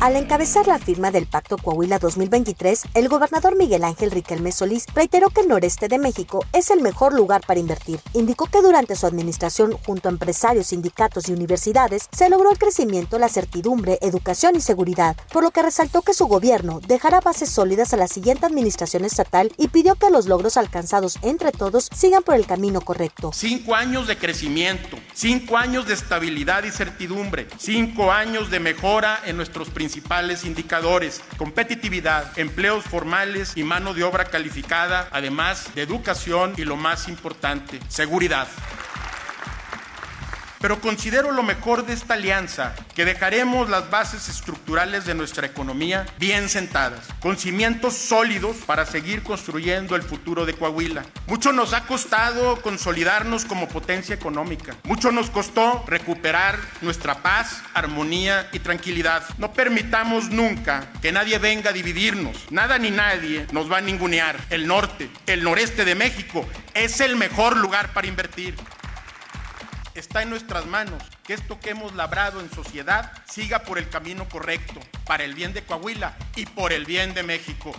Al encabezar la firma del Pacto Coahuila 2023, el gobernador Miguel Ángel Riquelme Solís reiteró que el noreste de México es el mejor lugar para invertir. Indicó que durante su administración, junto a empresarios, sindicatos y universidades, se logró el crecimiento, la certidumbre, educación y seguridad, por lo que resaltó que su gobierno dejará bases sólidas a la siguiente administración estatal y pidió que los logros alcanzados entre todos sigan por el camino correcto. Cinco años de crecimiento, cinco años de estabilidad y certidumbre, cinco años de mejora en nuestros principios principales indicadores, competitividad, empleos formales y mano de obra calificada, además de educación y lo más importante, seguridad. Pero considero lo mejor de esta alianza que dejaremos las bases estructurales de nuestra economía bien sentadas, con cimientos sólidos para seguir construyendo el futuro de Coahuila. Mucho nos ha costado consolidarnos como potencia económica. Mucho nos costó recuperar nuestra paz, armonía y tranquilidad. No permitamos nunca que nadie venga a dividirnos. Nada ni nadie nos va a ningunear. El norte, el noreste de México es el mejor lugar para invertir está en nuestras manos que esto que hemos labrado en sociedad siga por el camino correcto, para el bien de Coahuila y por el bien de México.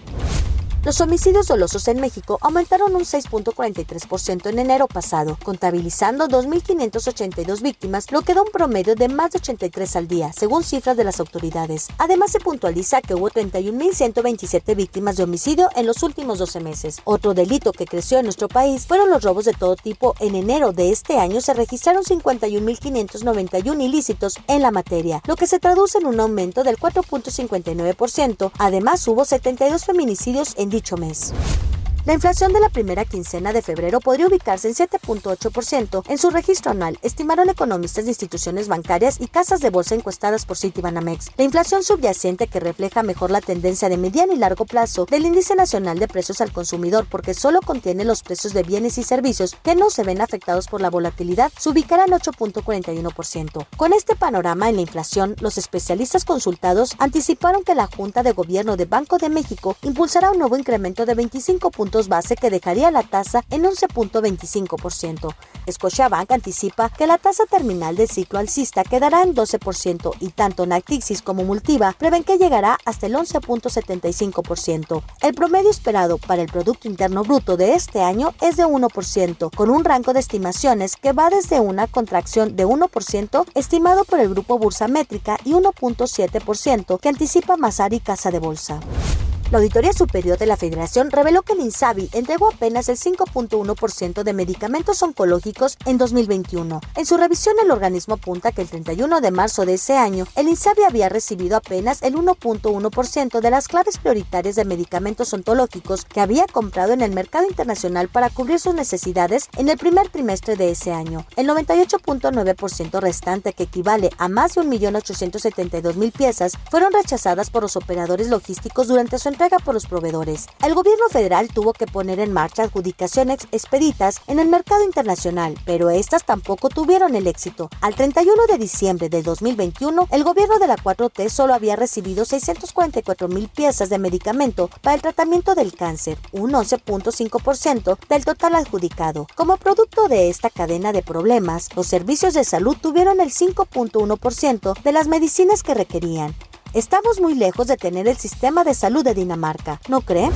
Los homicidios dolosos en México aumentaron un 6.43% en enero pasado, contabilizando 2.582 víctimas, lo que da un promedio de más de 83 al día, según cifras de las autoridades. Además, se puntualiza que hubo 31.127 víctimas de homicidio en los últimos 12 meses. Otro delito que creció en nuestro país fueron los robos de todo tipo. En enero de este año se registraron 51.591 ilícitos en la materia, lo que se traduce en un aumento del 4.59%. Además, hubo 72 feminicidios en dicho mes. La inflación de la primera quincena de febrero podría ubicarse en 7.8% en su registro anual, estimaron economistas de instituciones bancarias y casas de bolsa encuestadas por Citibanamex. La inflación subyacente que refleja mejor la tendencia de mediano y largo plazo del índice nacional de precios al consumidor porque solo contiene los precios de bienes y servicios que no se ven afectados por la volatilidad, se ubicará en 8.41%. Con este panorama en la inflación, los especialistas consultados anticiparon que la Junta de Gobierno de Banco de México impulsará un nuevo incremento de 25 puntos base que dejaría la tasa en 11.25%. Scotiabank anticipa que la tasa terminal del ciclo alcista quedará en 12% y tanto Natixis como Multiva prevén que llegará hasta el 11.75%. El promedio esperado para el Producto Interno Bruto de este año es de 1%, con un rango de estimaciones que va desde una contracción de 1% estimado por el Grupo Bursa Métrica y 1.7% que anticipa Masari Casa de Bolsa. La Auditoría Superior de la Federación reveló que el INSABI entregó apenas el 5.1% de medicamentos oncológicos en 2021. En su revisión, el organismo apunta que el 31 de marzo de ese año, el INSABI había recibido apenas el 1.1% de las claves prioritarias de medicamentos ontológicos que había comprado en el mercado internacional para cubrir sus necesidades en el primer trimestre de ese año. El 98.9% restante, que equivale a más de 1.872.000 piezas, fueron rechazadas por los operadores logísticos durante su entrega por los proveedores. El gobierno federal tuvo que poner en marcha adjudicaciones expeditas en el mercado internacional, pero estas tampoco tuvieron el éxito. Al 31 de diciembre de 2021, el gobierno de la 4T solo había recibido 644 mil piezas de medicamento para el tratamiento del cáncer, un 11.5% del total adjudicado. Como producto de esta cadena de problemas, los servicios de salud tuvieron el 5.1% de las medicinas que requerían. Estamos muy lejos de tener el sistema de salud de Dinamarca, ¿no cree?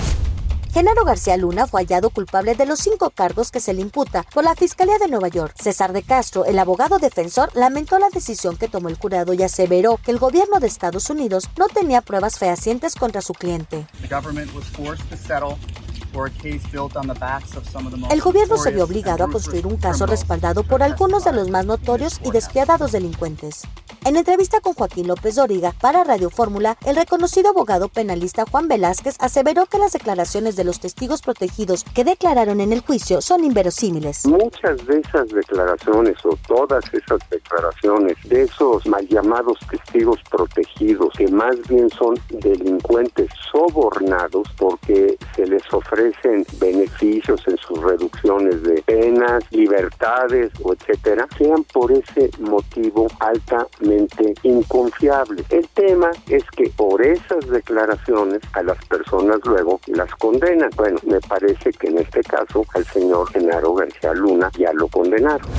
Genaro García Luna fue hallado culpable de los cinco cargos que se le imputa por la Fiscalía de Nueva York. César de Castro, el abogado defensor, lamentó la decisión que tomó el jurado y aseveró que el gobierno de Estados Unidos no tenía pruebas fehacientes contra su cliente. El gobierno se vio obligado a construir un caso respaldado por algunos de los más notorios y despiadados delincuentes. En entrevista con Joaquín López Doriga para Radio Fórmula, el reconocido abogado penalista Juan Velázquez aseveró que las declaraciones de los testigos protegidos que declararon en el juicio son inverosímiles. Muchas de esas declaraciones o todas esas declaraciones de esos mal llamados testigos protegidos, que más bien son delincuentes sobornados porque se les ofrece beneficios en sus reducciones de penas, libertades o etcétera, sean por ese motivo altamente inconfiable. El tema es que por esas declaraciones a las personas luego las condenan. Bueno, me parece que en este caso al señor Genaro García Luna ya lo condenaron.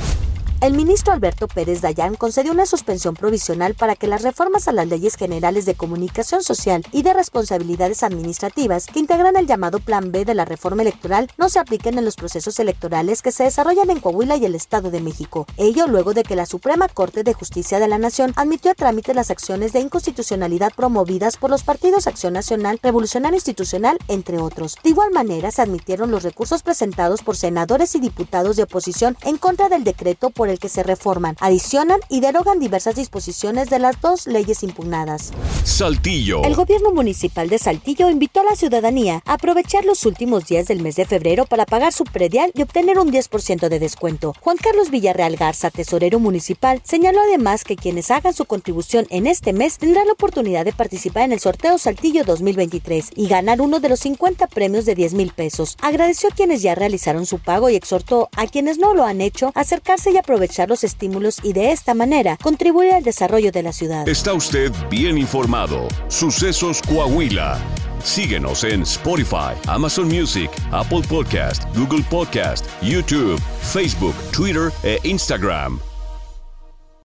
El ministro Alberto Pérez Dayán concedió una suspensión provisional para que las reformas a las leyes generales de comunicación social y de responsabilidades administrativas que integran el llamado Plan B de la reforma electoral no se apliquen en los procesos electorales que se desarrollan en Coahuila y el Estado de México. Ello luego de que la Suprema Corte de Justicia de la Nación admitió a trámite las acciones de inconstitucionalidad promovidas por los partidos Acción Nacional, Revolucionario Institucional, entre otros. De igual manera, se admitieron los recursos presentados por senadores y diputados de oposición en contra del decreto por el que se reforman, adicionan y derogan diversas disposiciones de las dos leyes impugnadas. Saltillo. El gobierno municipal de Saltillo invitó a la ciudadanía a aprovechar los últimos días del mes de febrero para pagar su predial y obtener un 10% de descuento. Juan Carlos Villarreal Garza, tesorero municipal, señaló además que quienes hagan su contribución en este mes tendrán la oportunidad de participar en el sorteo Saltillo 2023 y ganar uno de los 50 premios de 10 mil pesos. Agradeció a quienes ya realizaron su pago y exhortó a quienes no lo han hecho a acercarse y aprovechar aprovechar los estímulos y de esta manera contribuir al desarrollo de la ciudad. Está usted bien informado. Sucesos Coahuila. Síguenos en Spotify, Amazon Music, Apple Podcast, Google Podcast, YouTube, Facebook, Twitter e Instagram.